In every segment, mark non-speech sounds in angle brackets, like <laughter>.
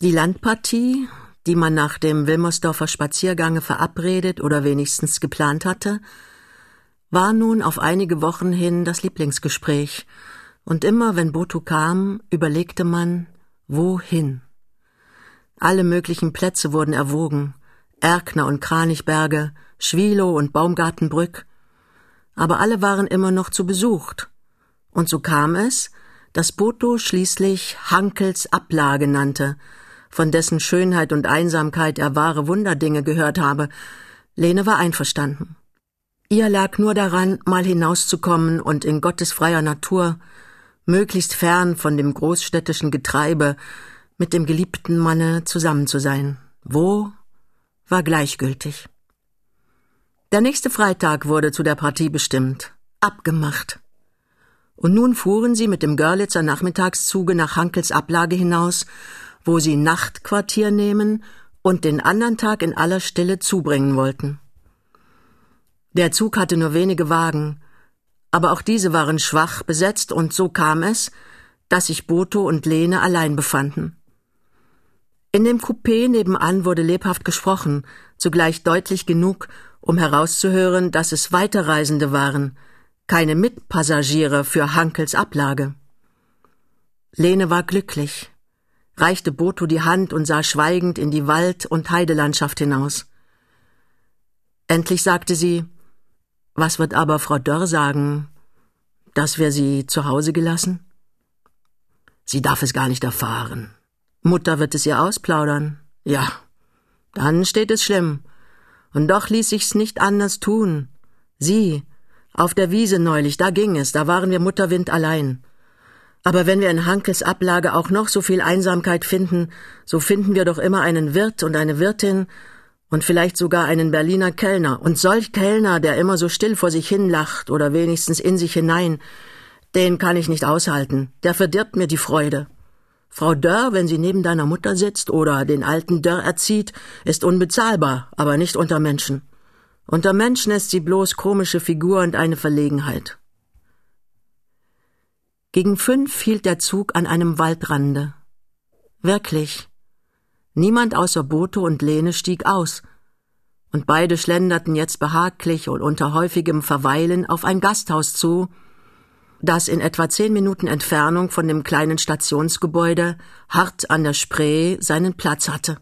Die Landpartie, die man nach dem Wilmersdorfer Spaziergange verabredet oder wenigstens geplant hatte, war nun auf einige Wochen hin das Lieblingsgespräch, und immer wenn Boto kam, überlegte man, wohin. Alle möglichen Plätze wurden erwogen, Erkner und Kranichberge, Schwilow und Baumgartenbrück, aber alle waren immer noch zu besucht, und so kam es, dass Boto schließlich Hankels Ablage nannte, von dessen Schönheit und Einsamkeit er wahre Wunderdinge gehört habe. Lene war einverstanden. Ihr lag nur daran, mal hinauszukommen und in Gottes freier Natur, möglichst fern von dem großstädtischen Getreibe, mit dem geliebten Manne zusammen zu sein. Wo war gleichgültig. Der nächste Freitag wurde zu der Partie bestimmt, abgemacht. Und nun fuhren sie mit dem Görlitzer Nachmittagszuge nach Hankels Ablage hinaus wo sie Nachtquartier nehmen und den andern Tag in aller Stille zubringen wollten. Der Zug hatte nur wenige Wagen, aber auch diese waren schwach besetzt, und so kam es, dass sich Boto und Lene allein befanden. In dem Coupé nebenan wurde lebhaft gesprochen, zugleich deutlich genug, um herauszuhören, dass es Weiterreisende waren, keine Mitpassagiere für Hankels Ablage. Lene war glücklich reichte Boto die Hand und sah schweigend in die Wald- und Heidelandschaft hinaus. Endlich sagte sie, was wird aber Frau Dörr sagen, dass wir sie zu Hause gelassen? Sie darf es gar nicht erfahren. Mutter wird es ihr ausplaudern. Ja, dann steht es schlimm. Und doch ließ sich's nicht anders tun. Sie, auf der Wiese neulich, da ging es, da waren wir Mutterwind allein. Aber wenn wir in Hankels Ablage auch noch so viel Einsamkeit finden, so finden wir doch immer einen Wirt und eine Wirtin und vielleicht sogar einen Berliner Kellner. Und solch Kellner, der immer so still vor sich hin lacht oder wenigstens in sich hinein, den kann ich nicht aushalten. Der verdirbt mir die Freude. Frau Dörr, wenn sie neben deiner Mutter sitzt oder den alten Dörr erzieht, ist unbezahlbar, aber nicht unter Menschen. Unter Menschen ist sie bloß komische Figur und eine Verlegenheit. Gegen fünf hielt der Zug an einem Waldrande. Wirklich. Niemand außer Boto und Lene stieg aus, und beide schlenderten jetzt behaglich und unter häufigem Verweilen auf ein Gasthaus zu, das in etwa zehn Minuten Entfernung von dem kleinen Stationsgebäude hart an der Spree seinen Platz hatte.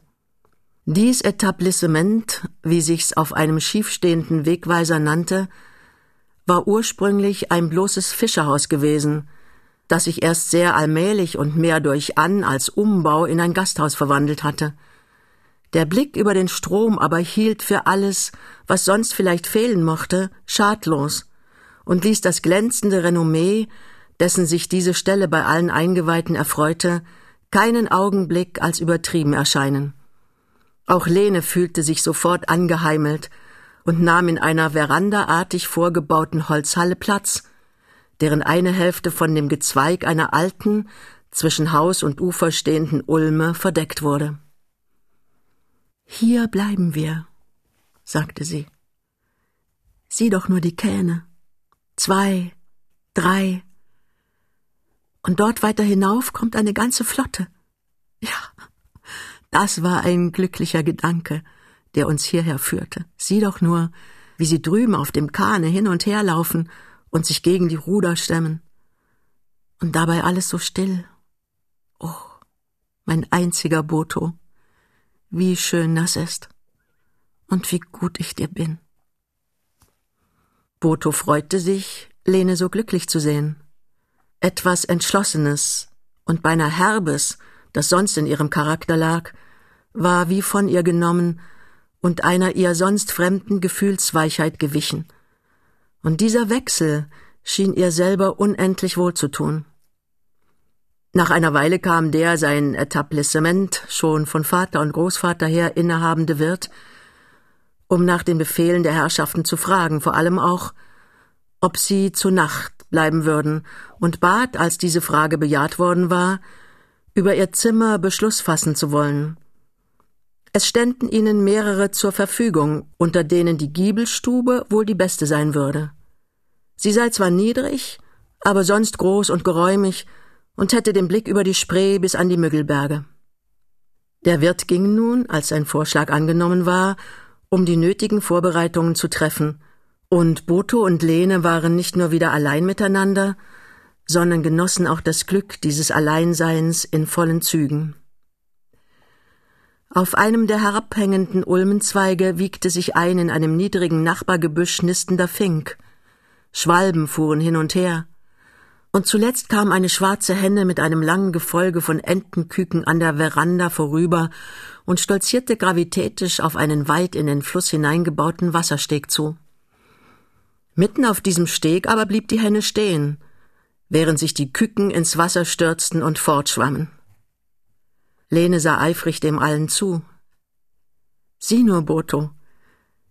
Dies Etablissement, wie sich's auf einem schiefstehenden Wegweiser nannte, war ursprünglich ein bloßes Fischerhaus gewesen, das sich erst sehr allmählich und mehr durch An- als Umbau in ein Gasthaus verwandelt hatte. Der Blick über den Strom aber hielt für alles, was sonst vielleicht fehlen mochte, schadlos und ließ das glänzende Renommee, dessen sich diese Stelle bei allen Eingeweihten erfreute, keinen Augenblick als übertrieben erscheinen. Auch Lene fühlte sich sofort angeheimelt und nahm in einer verandaartig vorgebauten Holzhalle Platz, deren eine Hälfte von dem Gezweig einer alten, zwischen Haus und Ufer stehenden Ulme verdeckt wurde. Hier bleiben wir, sagte sie. Sieh doch nur die Kähne. Zwei, drei. Und dort weiter hinauf kommt eine ganze Flotte. Ja, das war ein glücklicher Gedanke, der uns hierher führte. Sieh doch nur, wie sie drüben auf dem Kahne hin und her laufen und sich gegen die Ruder stemmen. Und dabei alles so still. Oh, mein einziger Boto, wie schön das ist und wie gut ich dir bin. Boto freute sich, Lene so glücklich zu sehen. Etwas Entschlossenes und beinahe Herbes, das sonst in ihrem Charakter lag, war wie von ihr genommen und einer ihr sonst fremden Gefühlsweichheit gewichen – und dieser Wechsel schien ihr selber unendlich wohlzutun. Nach einer Weile kam der sein Etablissement schon von Vater und Großvater her innehabende Wirt, um nach den Befehlen der Herrschaften zu fragen, vor allem auch, ob sie zu Nacht bleiben würden, und bat, als diese Frage bejaht worden war, über ihr Zimmer Beschluss fassen zu wollen. Es ständen ihnen mehrere zur Verfügung, unter denen die Giebelstube wohl die beste sein würde. Sie sei zwar niedrig, aber sonst groß und geräumig und hätte den Blick über die Spree bis an die Müggelberge. Der Wirt ging nun, als sein Vorschlag angenommen war, um die nötigen Vorbereitungen zu treffen, und Boto und Lene waren nicht nur wieder allein miteinander, sondern genossen auch das Glück dieses Alleinseins in vollen Zügen. Auf einem der herabhängenden Ulmenzweige wiegte sich ein in einem niedrigen Nachbargebüsch nistender Fink. Schwalben fuhren hin und her. Und zuletzt kam eine schwarze Henne mit einem langen Gefolge von Entenküken an der Veranda vorüber und stolzierte gravitätisch auf einen weit in den Fluss hineingebauten Wassersteg zu. Mitten auf diesem Steg aber blieb die Henne stehen, während sich die Küken ins Wasser stürzten und fortschwammen. Lene sah eifrig dem allen zu. Sieh nur, Boto,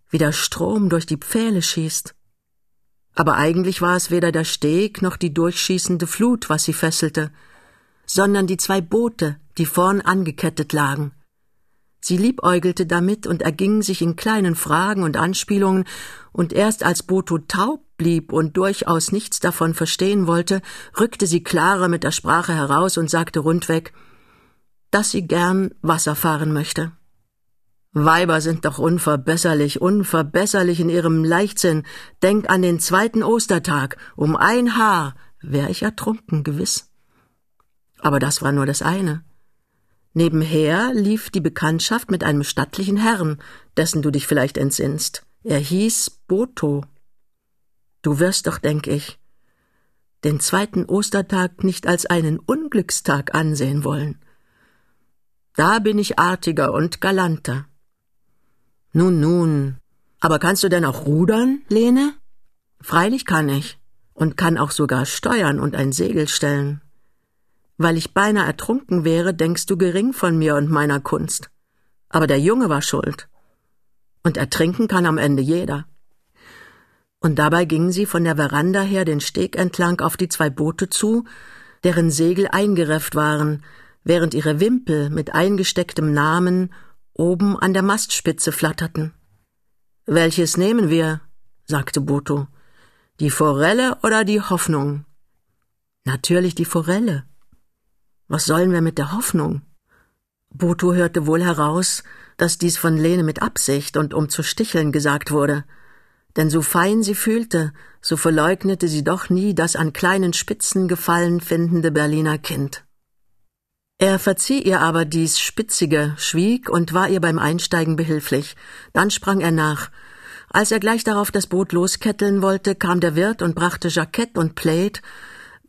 wie der Strom durch die Pfähle schießt. Aber eigentlich war es weder der Steg noch die durchschießende Flut, was sie fesselte, sondern die zwei Boote, die vorn angekettet lagen. Sie liebäugelte damit und erging sich in kleinen Fragen und Anspielungen, und erst als Boto taub blieb und durchaus nichts davon verstehen wollte, rückte sie klarer mit der Sprache heraus und sagte rundweg dass sie gern Wasser fahren möchte. Weiber sind doch unverbesserlich, unverbesserlich in ihrem Leichtsinn. Denk an den zweiten Ostertag. Um ein Haar wär ich ertrunken, gewiss. Aber das war nur das eine. Nebenher lief die Bekanntschaft mit einem stattlichen Herrn, dessen du dich vielleicht entsinnst. Er hieß Boto. Du wirst doch, denk ich, den zweiten Ostertag nicht als einen Unglückstag ansehen wollen. Da bin ich artiger und galanter. Nun, nun. Aber kannst du denn auch rudern, Lene? Freilich kann ich. Und kann auch sogar steuern und ein Segel stellen. Weil ich beinahe ertrunken wäre, denkst du gering von mir und meiner Kunst. Aber der Junge war schuld. Und ertrinken kann am Ende jeder. Und dabei gingen sie von der Veranda her den Steg entlang auf die zwei Boote zu, deren Segel eingerefft waren, während ihre Wimpel mit eingestecktem Namen oben an der Mastspitze flatterten. Welches nehmen wir? sagte Boto. Die Forelle oder die Hoffnung? Natürlich die Forelle. Was sollen wir mit der Hoffnung? Boto hörte wohl heraus, dass dies von Lene mit Absicht und um zu sticheln gesagt wurde, denn so fein sie fühlte, so verleugnete sie doch nie das an kleinen Spitzen gefallen findende Berliner Kind. Er verzieh ihr aber dies Spitzige, schwieg und war ihr beim Einsteigen behilflich. Dann sprang er nach. Als er gleich darauf das Boot losketteln wollte, kam der Wirt und brachte Jackett und Plaid,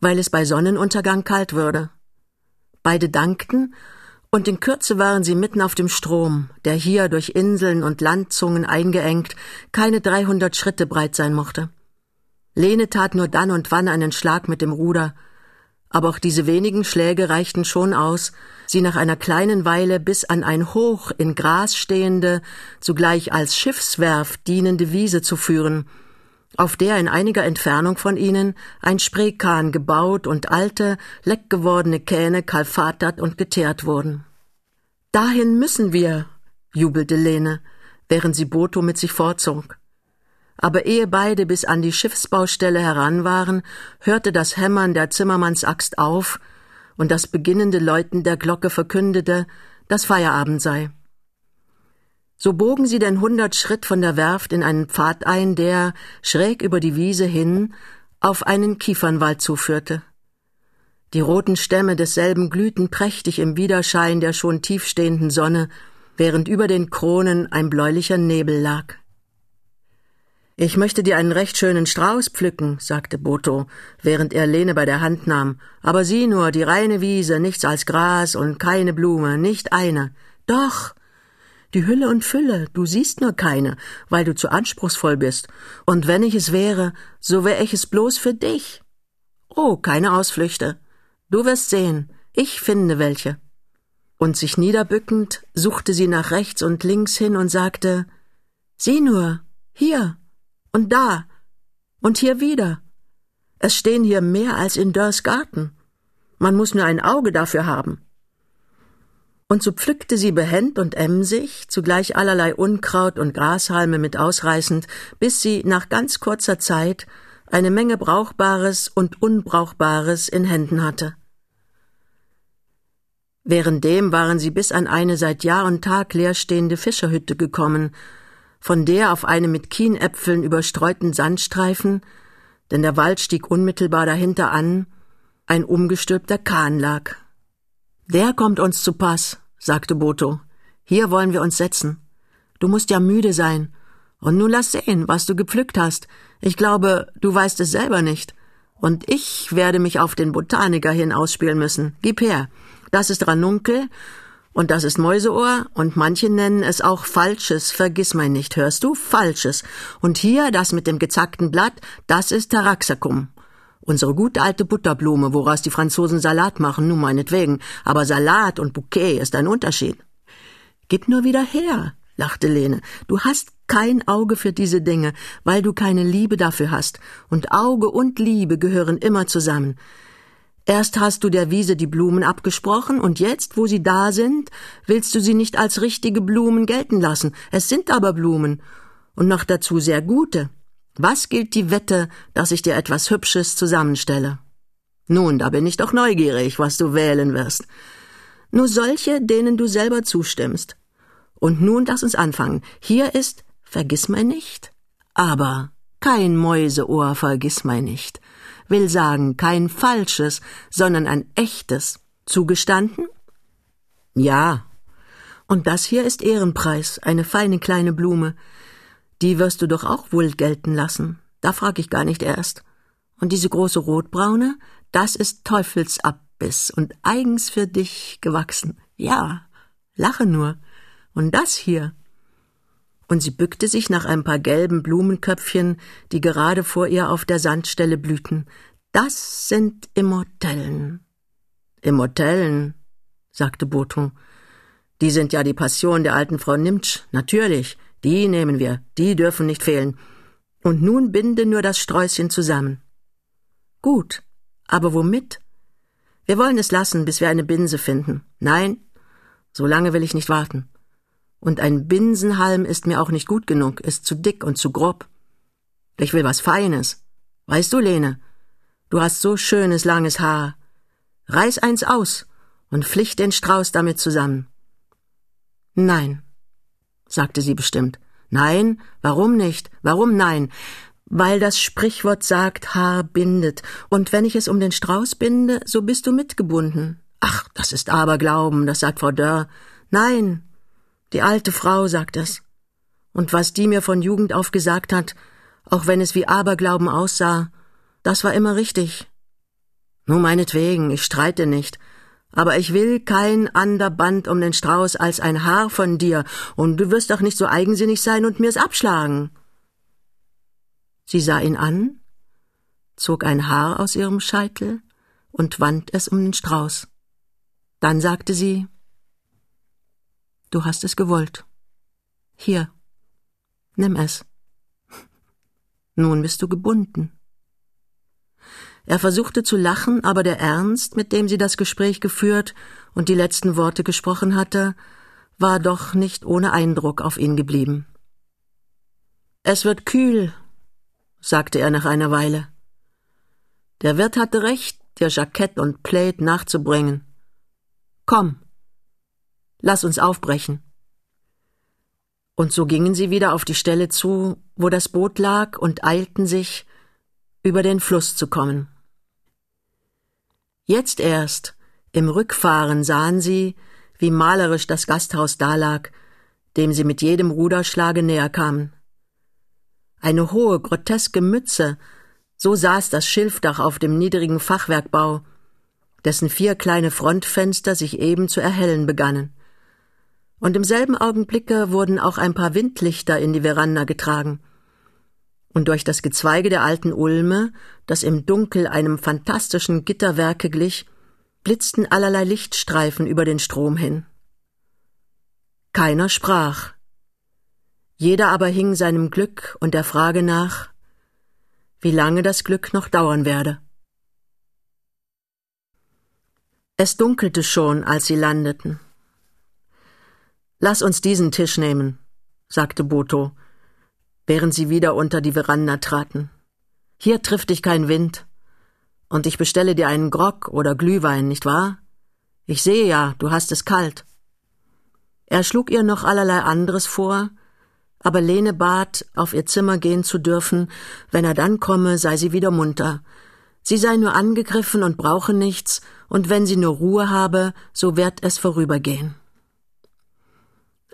weil es bei Sonnenuntergang kalt würde. Beide dankten, und in Kürze waren sie mitten auf dem Strom, der hier durch Inseln und Landzungen eingeengt keine dreihundert Schritte breit sein mochte. Lene tat nur dann und wann einen Schlag mit dem Ruder, aber auch diese wenigen Schläge reichten schon aus, sie nach einer kleinen Weile bis an ein hoch in Gras stehende, zugleich als Schiffswerft dienende Wiese zu führen, auf der in einiger Entfernung von ihnen ein Spreekahn gebaut und alte, leckgewordene Kähne kalfatert und geteert wurden. Dahin müssen wir, jubelte Lene, während sie Boto mit sich vorzog aber ehe beide bis an die Schiffsbaustelle heran waren, hörte das Hämmern der Zimmermannsaxt auf, und das beginnende Läuten der Glocke verkündete, dass Feierabend sei. So bogen sie denn hundert Schritt von der Werft in einen Pfad ein, der, schräg über die Wiese hin, auf einen Kiefernwald zuführte. Die roten Stämme desselben glühten prächtig im Widerschein der schon tiefstehenden Sonne, während über den Kronen ein bläulicher Nebel lag. Ich möchte dir einen recht schönen Strauß pflücken, sagte Boto, während er Lene bei der Hand nahm. Aber sieh nur, die reine Wiese, nichts als Gras und keine Blume, nicht eine. Doch. Die Hülle und Fülle, du siehst nur keine, weil du zu anspruchsvoll bist. Und wenn ich es wäre, so wär ich es bloß für dich. Oh, keine Ausflüchte. Du wirst sehen, ich finde welche. Und sich niederbückend suchte sie nach rechts und links hin und sagte Sieh nur, hier, und da und hier wieder. Es stehen hier mehr als in Dörrs Garten. Man muss nur ein Auge dafür haben. Und so pflückte sie behend und emsig, zugleich allerlei Unkraut und Grashalme mit ausreißend, bis sie nach ganz kurzer Zeit eine Menge Brauchbares und Unbrauchbares in Händen hatte. Währenddem waren sie bis an eine seit Jahr und Tag leerstehende Fischerhütte gekommen, von der auf einem mit Kienäpfeln überstreuten Sandstreifen, denn der Wald stieg unmittelbar dahinter an, ein umgestülpter Kahn lag. Der kommt uns zu Pass, sagte Boto. Hier wollen wir uns setzen. Du musst ja müde sein. Und nun lass sehen, was du gepflückt hast. Ich glaube, du weißt es selber nicht. Und ich werde mich auf den Botaniker hin ausspielen müssen. Gib her. Das ist Ranunkel und das ist Mäuseohr und manche nennen es auch Falsches, vergiss mein nicht, hörst du? Falsches. Und hier, das mit dem gezackten Blatt, das ist Taraxacum. Unsere gute alte Butterblume, woraus die Franzosen Salat machen, nun meinetwegen. Aber Salat und Bouquet ist ein Unterschied. Gib nur wieder her, lachte Lene. Du hast kein Auge für diese Dinge, weil du keine Liebe dafür hast. Und Auge und Liebe gehören immer zusammen. Erst hast du der Wiese die Blumen abgesprochen, und jetzt, wo sie da sind, willst du sie nicht als richtige Blumen gelten lassen. Es sind aber Blumen, und noch dazu sehr gute. Was gilt die Wette, dass ich dir etwas Hübsches zusammenstelle? Nun, da bin ich doch neugierig, was du wählen wirst. Nur solche, denen du selber zustimmst. Und nun lass uns anfangen. Hier ist, vergiss mein nicht, aber kein Mäuseohr, vergiss mein nicht will sagen kein falsches, sondern ein echtes. Zugestanden? Ja. Und das hier ist Ehrenpreis, eine feine kleine Blume. Die wirst du doch auch wohl gelten lassen. Da frag ich gar nicht erst. Und diese große rotbraune, das ist Teufelsabbiss und eigens für dich gewachsen. Ja, lache nur. Und das hier. Und sie bückte sich nach ein paar gelben Blumenköpfchen, die gerade vor ihr auf der Sandstelle blühten. Das sind Immortellen. Immortellen, sagte Boton. Die sind ja die Passion der alten Frau Nimtsch. Natürlich, die nehmen wir, die dürfen nicht fehlen. Und nun binde nur das Sträußchen zusammen. Gut, aber womit? Wir wollen es lassen, bis wir eine Binse finden. Nein, so lange will ich nicht warten. Und ein Binsenhalm ist mir auch nicht gut genug, ist zu dick und zu grob. Ich will was Feines. Weißt du, Lene, Du hast so schönes langes Haar. Reiß eins aus und flicht den Strauß damit zusammen. Nein, sagte sie bestimmt. Nein, warum nicht? Warum nein? Weil das Sprichwort sagt, Haar bindet, und wenn ich es um den Strauß binde, so bist du mitgebunden. Ach, das ist Aberglauben, das sagt Frau Dörr. Nein, die alte Frau sagt es. Und was die mir von Jugend auf gesagt hat, auch wenn es wie Aberglauben aussah, das war immer richtig. Nur meinetwegen, ich streite nicht. Aber ich will kein ander Band um den Strauß als ein Haar von dir, und du wirst doch nicht so eigensinnig sein und mir's abschlagen. Sie sah ihn an, zog ein Haar aus ihrem Scheitel und wand es um den Strauß. Dann sagte sie Du hast es gewollt. Hier, nimm es. <laughs> Nun bist du gebunden. Er versuchte zu lachen, aber der Ernst, mit dem sie das Gespräch geführt und die letzten Worte gesprochen hatte, war doch nicht ohne Eindruck auf ihn geblieben. Es wird kühl, sagte er nach einer Weile. Der Wirt hatte recht, dir Jackett und Plaid nachzubringen. Komm, lass uns aufbrechen. Und so gingen sie wieder auf die Stelle zu, wo das Boot lag, und eilten sich, über den Fluss zu kommen. Jetzt erst, im Rückfahren sahen sie, wie malerisch das Gasthaus dalag, dem sie mit jedem Ruderschlage näher kamen. Eine hohe, groteske Mütze, so saß das Schilfdach auf dem niedrigen Fachwerkbau, dessen vier kleine Frontfenster sich eben zu erhellen begannen. Und im selben Augenblicke wurden auch ein paar Windlichter in die Veranda getragen und durch das Gezweige der alten Ulme, das im Dunkel einem fantastischen Gitterwerke glich, blitzten allerlei Lichtstreifen über den Strom hin. Keiner sprach. Jeder aber hing seinem Glück und der Frage nach, wie lange das Glück noch dauern werde. Es dunkelte schon, als sie landeten. Lass uns diesen Tisch nehmen, sagte Boto, während sie wieder unter die Veranda traten. Hier trifft dich kein Wind. Und ich bestelle dir einen Grog oder Glühwein, nicht wahr? Ich sehe ja, du hast es kalt. Er schlug ihr noch allerlei anderes vor, aber Lene bat, auf ihr Zimmer gehen zu dürfen, wenn er dann komme, sei sie wieder munter. Sie sei nur angegriffen und brauche nichts, und wenn sie nur Ruhe habe, so wird es vorübergehen.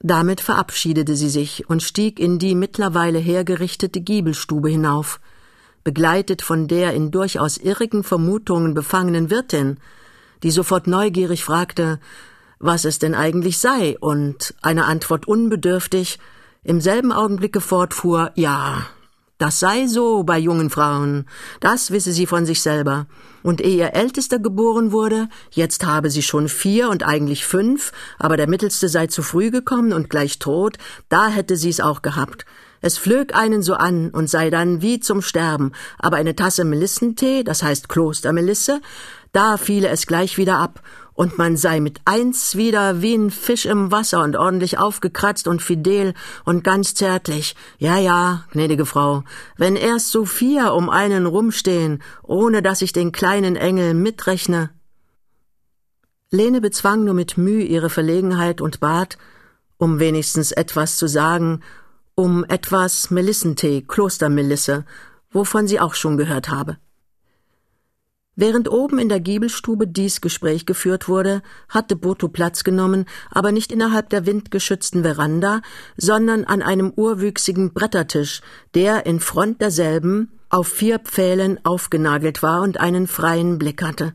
Damit verabschiedete sie sich und stieg in die mittlerweile hergerichtete Giebelstube hinauf, begleitet von der in durchaus irrigen Vermutungen befangenen Wirtin, die sofort neugierig fragte, was es denn eigentlich sei, und eine Antwort unbedürftig im selben Augenblicke fortfuhr, ja, das sei so bei jungen Frauen, das wisse sie von sich selber. Und ehe ihr Ältester geboren wurde, jetzt habe sie schon vier und eigentlich fünf, aber der Mittelste sei zu früh gekommen und gleich tot, da hätte sie's auch gehabt. Es flög einen so an und sei dann wie zum Sterben, aber eine Tasse Melissentee, das heißt Klostermelisse, da fiele es gleich wieder ab, und man sei mit eins wieder wie ein Fisch im Wasser und ordentlich aufgekratzt und fidel und ganz zärtlich. Ja, ja, gnädige Frau, wenn erst so vier um einen rumstehen, ohne dass ich den kleinen Engel mitrechne. Lene bezwang nur mit Mühe ihre Verlegenheit und bat, um wenigstens etwas zu sagen, um etwas Melissentee, Klostermelisse, wovon sie auch schon gehört habe. Während oben in der Giebelstube dies Gespräch geführt wurde, hatte Boto Platz genommen, aber nicht innerhalb der windgeschützten Veranda, sondern an einem urwüchsigen Brettertisch, der in Front derselben auf vier Pfählen aufgenagelt war und einen freien Blick hatte.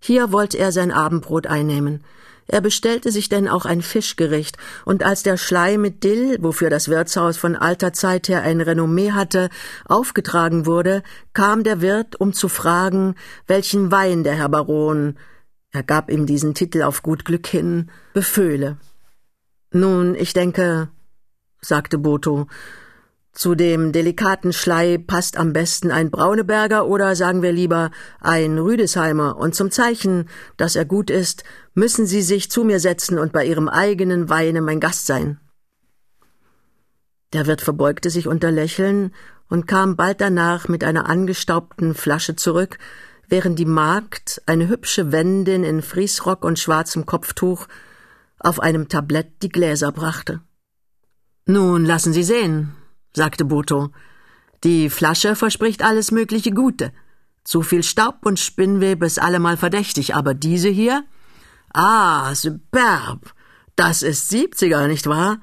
Hier wollte er sein Abendbrot einnehmen. Er bestellte sich denn auch ein Fischgericht, und als der Schlei mit Dill, wofür das Wirtshaus von alter Zeit her ein Renommee hatte, aufgetragen wurde, kam der Wirt, um zu fragen, welchen Wein der Herr Baron, er gab ihm diesen Titel auf gut Glück hin, beföhle. Nun, ich denke, sagte Botho, zu dem delikaten Schlei passt am besten ein Brauneberger oder sagen wir lieber ein Rüdesheimer, und zum Zeichen, dass er gut ist, müssen Sie sich zu mir setzen und bei Ihrem eigenen Weine mein Gast sein. Der Wirt verbeugte sich unter Lächeln und kam bald danach mit einer angestaubten Flasche zurück, während die Magd, eine hübsche Wendin in Friesrock und schwarzem Kopftuch, auf einem Tablett die Gläser brachte. Nun lassen Sie sehen, sagte Boto. Die Flasche verspricht alles mögliche Gute. Zu viel Staub und Spinnwebe ist allemal verdächtig, aber diese hier? Ah, superb. Das ist siebziger, nicht wahr?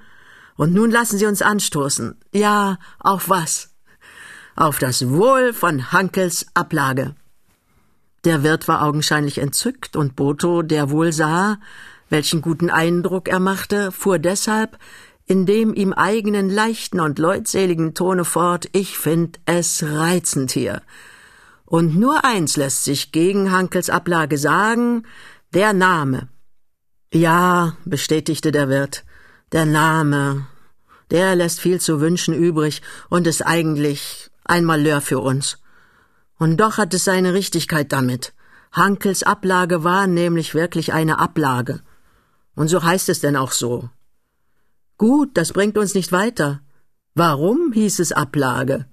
Und nun lassen Sie uns anstoßen. Ja, auf was? Auf das Wohl von Hankels Ablage. Der Wirt war augenscheinlich entzückt und Boto, der wohl sah, welchen guten Eindruck er machte, fuhr deshalb in dem ihm eigenen leichten und leutseligen Tone fort, ich find es reizend hier. Und nur eins lässt sich gegen Hankels Ablage sagen, der Name. Ja, bestätigte der Wirt, der Name, der lässt viel zu wünschen übrig und ist eigentlich ein Malheur für uns. Und doch hat es seine Richtigkeit damit. Hankels Ablage war nämlich wirklich eine Ablage. Und so heißt es denn auch so. Gut, das bringt uns nicht weiter. Warum hieß es Ablage?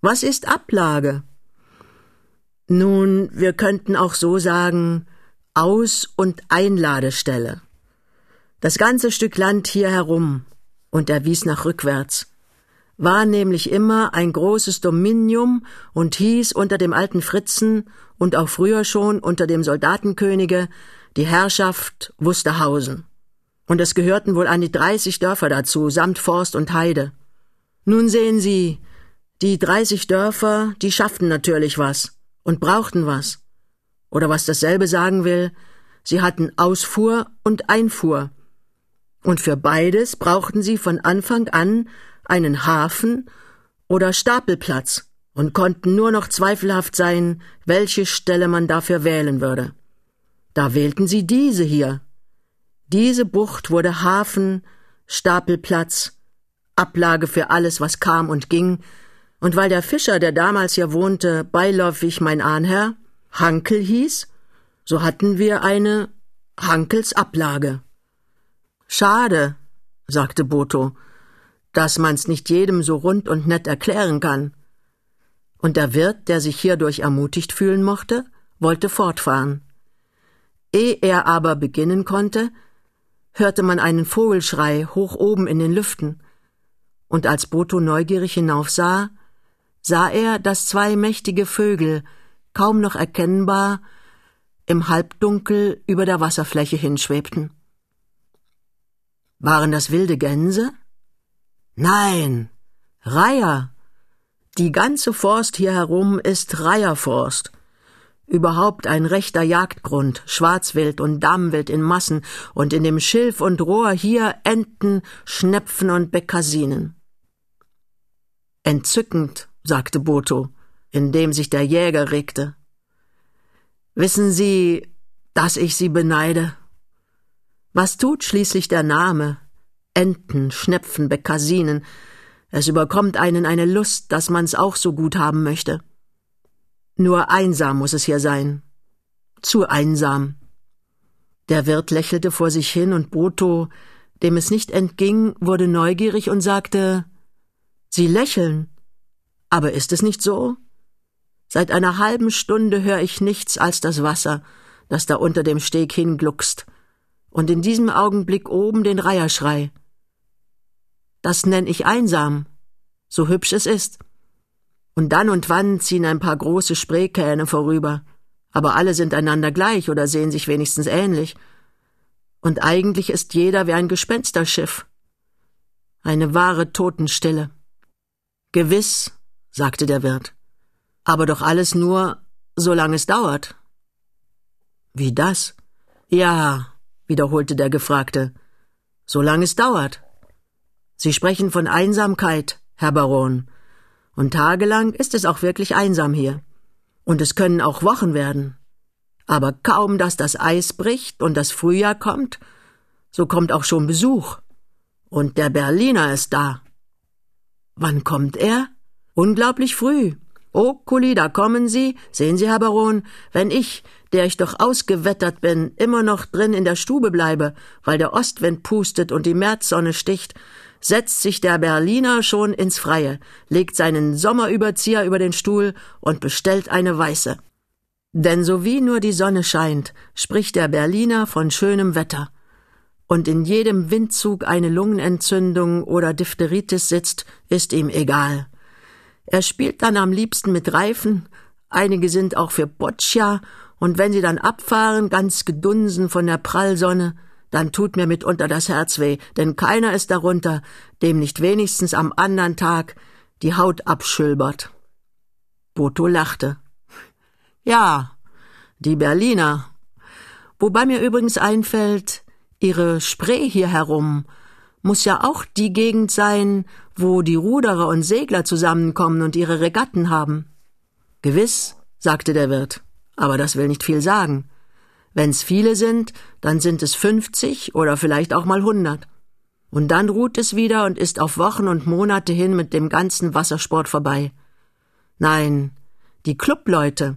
Was ist Ablage? Nun, wir könnten auch so sagen Aus- und Einladestelle. Das ganze Stück Land hier herum, und er wies nach rückwärts, war nämlich immer ein großes Dominium und hieß unter dem alten Fritzen und auch früher schon unter dem Soldatenkönige die Herrschaft Wusterhausen und es gehörten wohl an die dreißig Dörfer dazu, samt Forst und Heide. Nun sehen Sie, die dreißig Dörfer, die schafften natürlich was und brauchten was. Oder was dasselbe sagen will, sie hatten Ausfuhr und Einfuhr. Und für beides brauchten sie von Anfang an einen Hafen oder Stapelplatz und konnten nur noch zweifelhaft sein, welche Stelle man dafür wählen würde. Da wählten sie diese hier, diese Bucht wurde Hafen, Stapelplatz, Ablage für alles, was kam und ging, und weil der Fischer, der damals hier wohnte, beiläufig mein Ahnherr, Hankel hieß, so hatten wir eine Hankels Ablage. Schade, sagte Boto, dass man's nicht jedem so rund und nett erklären kann. Und der Wirt, der sich hierdurch ermutigt fühlen mochte, wollte fortfahren. Ehe er aber beginnen konnte, hörte man einen Vogelschrei hoch oben in den Lüften, und als Boto neugierig hinaufsah, sah er, dass zwei mächtige Vögel, kaum noch erkennbar, im Halbdunkel über der Wasserfläche hinschwebten. Waren das wilde Gänse? Nein, Reiher. Die ganze Forst hier herum ist Reiherforst. Überhaupt ein rechter Jagdgrund, Schwarzwild und Dammwild in Massen und in dem Schilf und Rohr hier Enten, Schnepfen und Bekassinen. Entzückend, sagte Boto, indem sich der Jäger regte. Wissen Sie, dass ich Sie beneide? Was tut schließlich der Name? Enten, Schnepfen, Bekassinen. Es überkommt einen eine Lust, dass man's auch so gut haben möchte. Nur einsam muss es hier sein. Zu einsam. Der Wirt lächelte vor sich hin und Boto, dem es nicht entging, wurde neugierig und sagte, Sie lächeln. Aber ist es nicht so? Seit einer halben Stunde höre ich nichts als das Wasser, das da unter dem Steg hingluckst, und in diesem Augenblick oben den Reiherschrei. Das nenn ich einsam, so hübsch es ist. Und dann und wann ziehen ein paar große Spreekähne vorüber, aber alle sind einander gleich oder sehen sich wenigstens ähnlich. Und eigentlich ist jeder wie ein Gespensterschiff. Eine wahre Totenstille. Gewiss, sagte der Wirt. Aber doch alles nur, solange es dauert. Wie das? Ja, wiederholte der Gefragte. Solange es dauert. Sie sprechen von Einsamkeit, Herr Baron. Und tagelang ist es auch wirklich einsam hier. Und es können auch Wochen werden. Aber kaum, dass das Eis bricht und das Frühjahr kommt, so kommt auch schon Besuch. Und der Berliner ist da. Wann kommt er? Unglaublich früh. Oh, Kuli, da kommen Sie. Sehen Sie, Herr Baron, wenn ich, der ich doch ausgewettert bin, immer noch drin in der Stube bleibe, weil der Ostwind pustet und die Märzsonne sticht, setzt sich der Berliner schon ins Freie, legt seinen Sommerüberzieher über den Stuhl und bestellt eine weiße. Denn so wie nur die Sonne scheint, spricht der Berliner von schönem Wetter. Und in jedem Windzug eine Lungenentzündung oder Diphtheritis sitzt, ist ihm egal. Er spielt dann am liebsten mit Reifen, einige sind auch für Boccia, und wenn sie dann abfahren, ganz gedunsen von der Prallsonne, dann tut mir mitunter das Herz weh, denn keiner ist darunter, dem nicht wenigstens am andern Tag die Haut abschülbert. Boto lachte. Ja, die Berliner. Wobei mir übrigens einfällt, ihre Spree hier herum muss ja auch die Gegend sein, wo die Ruderer und Segler zusammenkommen und ihre Regatten haben. Gewiss, sagte der Wirt, aber das will nicht viel sagen. Wenn's viele sind, dann sind es fünfzig oder vielleicht auch mal hundert. Und dann ruht es wieder und ist auf Wochen und Monate hin mit dem ganzen Wassersport vorbei. Nein, die Clubleute,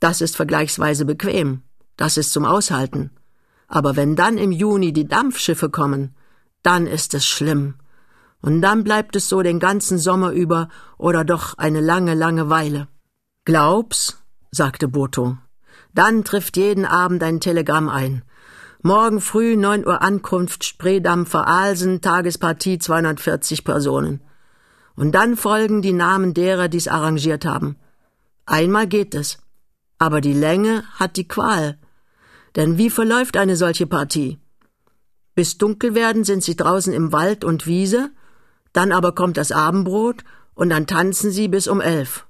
das ist vergleichsweise bequem, das ist zum Aushalten. Aber wenn dann im Juni die Dampfschiffe kommen, dann ist es schlimm. Und dann bleibt es so den ganzen Sommer über oder doch eine lange, lange Weile. Glaub's, sagte Boto. Dann trifft jeden Abend ein Telegramm ein. Morgen früh neun Uhr Ankunft Spreedampfer Alsen, Tagespartie 240 Personen. Und dann folgen die Namen derer, die's arrangiert haben. Einmal geht es. Aber die Länge hat die Qual. Denn wie verläuft eine solche Partie? Bis dunkel werden sind sie draußen im Wald und Wiese, dann aber kommt das Abendbrot und dann tanzen sie bis um elf.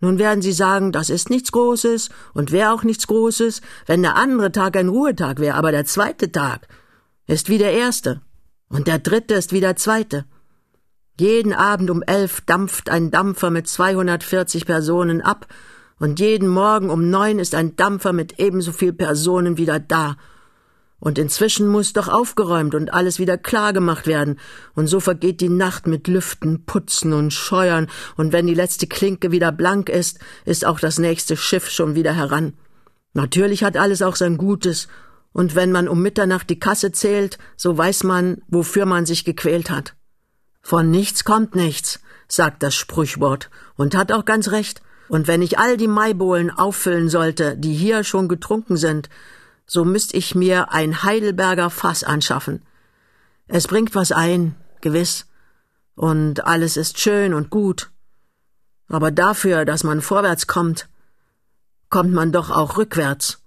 Nun werden Sie sagen, das ist nichts Großes und wäre auch nichts Großes, wenn der andere Tag ein Ruhetag wäre, aber der zweite Tag ist wie der erste und der dritte ist wie der zweite. Jeden Abend um elf dampft ein Dampfer mit 240 Personen ab und jeden Morgen um neun ist ein Dampfer mit ebenso viel Personen wieder da und inzwischen muss doch aufgeräumt und alles wieder klar gemacht werden. Und so vergeht die Nacht mit Lüften, Putzen und Scheuern. Und wenn die letzte Klinke wieder blank ist, ist auch das nächste Schiff schon wieder heran. Natürlich hat alles auch sein Gutes. Und wenn man um Mitternacht die Kasse zählt, so weiß man, wofür man sich gequält hat. Von nichts kommt nichts, sagt das Sprüchwort. Und hat auch ganz recht. Und wenn ich all die Maibohlen auffüllen sollte, die hier schon getrunken sind, so müsst ich mir ein Heidelberger Fass anschaffen. Es bringt was ein, gewiss, und alles ist schön und gut. Aber dafür, dass man vorwärts kommt, kommt man doch auch rückwärts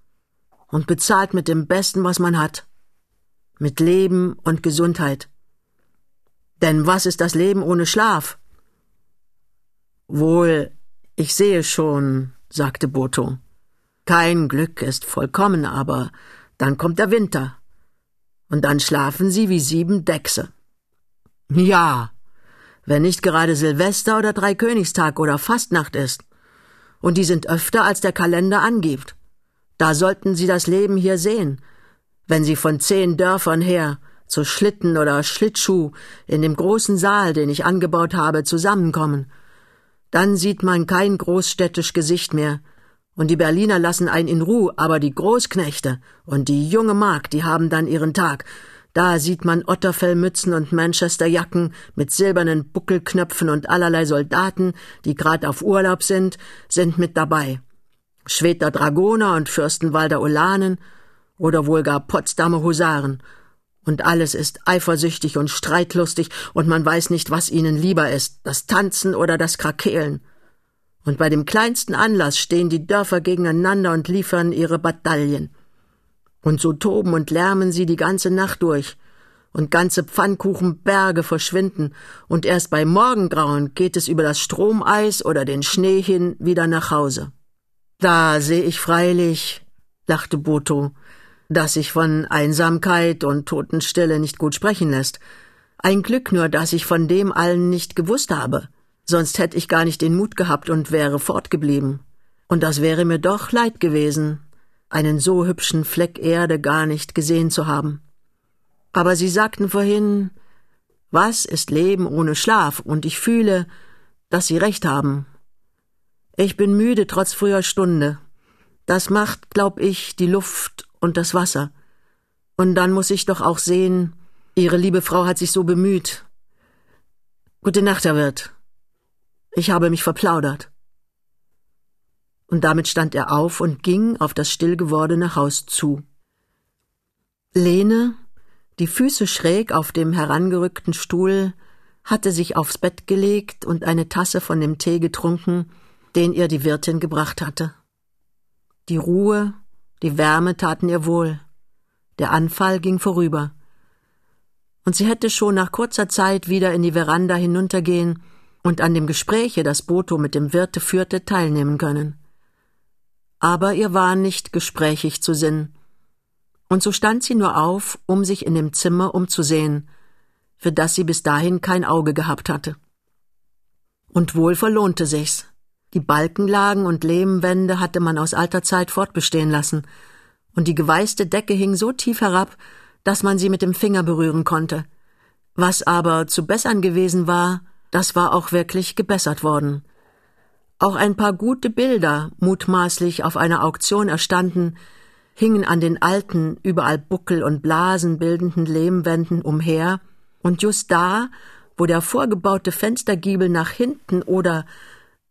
und bezahlt mit dem Besten, was man hat, mit Leben und Gesundheit. Denn was ist das Leben ohne Schlaf? Wohl, ich sehe schon, sagte Boto. Kein Glück ist vollkommen, aber dann kommt der Winter. Und dann schlafen sie wie sieben Dechse. Ja, wenn nicht gerade Silvester oder Dreikönigstag oder Fastnacht ist. Und die sind öfter, als der Kalender angibt. Da sollten Sie das Leben hier sehen, wenn Sie von zehn Dörfern her zu Schlitten oder Schlittschuh in dem großen Saal, den ich angebaut habe, zusammenkommen. Dann sieht man kein großstädtisch Gesicht mehr, und die Berliner lassen einen in Ruhe, aber die Großknechte und die junge Magd, die haben dann ihren Tag. Da sieht man Otterfellmützen und Manchesterjacken mit silbernen Buckelknöpfen und allerlei Soldaten, die grad auf Urlaub sind, sind mit dabei. Schwedter Dragoner und Fürstenwalder Ulanen oder wohl gar Potsdamer Husaren. Und alles ist eifersüchtig und streitlustig, und man weiß nicht, was ihnen lieber ist, das Tanzen oder das Krakeelen und bei dem kleinsten Anlass stehen die Dörfer gegeneinander und liefern ihre Bataillen. Und so toben und lärmen sie die ganze Nacht durch, und ganze Pfannkuchenberge verschwinden, und erst bei Morgengrauen geht es über das Stromeis oder den Schnee hin wieder nach Hause. Da seh ich freilich, lachte Boto, dass sich von Einsamkeit und Totenstille nicht gut sprechen lässt. Ein Glück nur, dass ich von dem allen nicht gewusst habe sonst hätte ich gar nicht den Mut gehabt und wäre fortgeblieben. Und das wäre mir doch leid gewesen, einen so hübschen Fleck Erde gar nicht gesehen zu haben. Aber Sie sagten vorhin, was ist Leben ohne Schlaf, und ich fühle, dass Sie recht haben. Ich bin müde trotz früher Stunde. Das macht, glaub ich, die Luft und das Wasser. Und dann muss ich doch auch sehen, Ihre liebe Frau hat sich so bemüht. Gute Nacht, Herr Wirt. Ich habe mich verplaudert. Und damit stand er auf und ging auf das still gewordene Haus zu. Lene, die Füße schräg auf dem herangerückten Stuhl, hatte sich aufs Bett gelegt und eine Tasse von dem Tee getrunken, den ihr die Wirtin gebracht hatte. Die Ruhe, die Wärme taten ihr wohl. Der Anfall ging vorüber. Und sie hätte schon nach kurzer Zeit wieder in die Veranda hinuntergehen und an dem Gespräche, das Boto mit dem Wirte führte, teilnehmen können. Aber ihr war nicht gesprächig zu Sinn, und so stand sie nur auf, um sich in dem Zimmer umzusehen, für das sie bis dahin kein Auge gehabt hatte. Und wohl verlohnte sich's. Die Balkenlagen und Lehmwände hatte man aus alter Zeit fortbestehen lassen, und die geweißte Decke hing so tief herab, dass man sie mit dem Finger berühren konnte. Was aber zu bessern gewesen war, das war auch wirklich gebessert worden. Auch ein paar gute Bilder, mutmaßlich auf einer Auktion erstanden, hingen an den alten, überall Buckel und Blasen bildenden Lehmwänden umher, und just da, wo der vorgebaute Fenstergiebel nach hinten oder,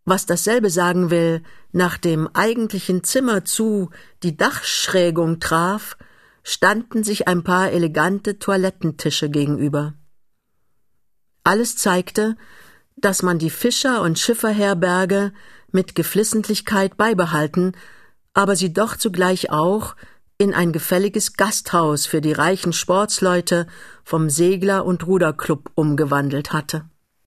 was dasselbe sagen will, nach dem eigentlichen Zimmer zu die Dachschrägung traf, standen sich ein paar elegante Toilettentische gegenüber. Alles zeigte, dass man die Fischer- und Schifferherberge mit Geflissentlichkeit beibehalten, aber sie doch zugleich auch in ein gefälliges Gasthaus für die reichen Sportsleute vom Segler- und Ruderclub umgewandelt hatte.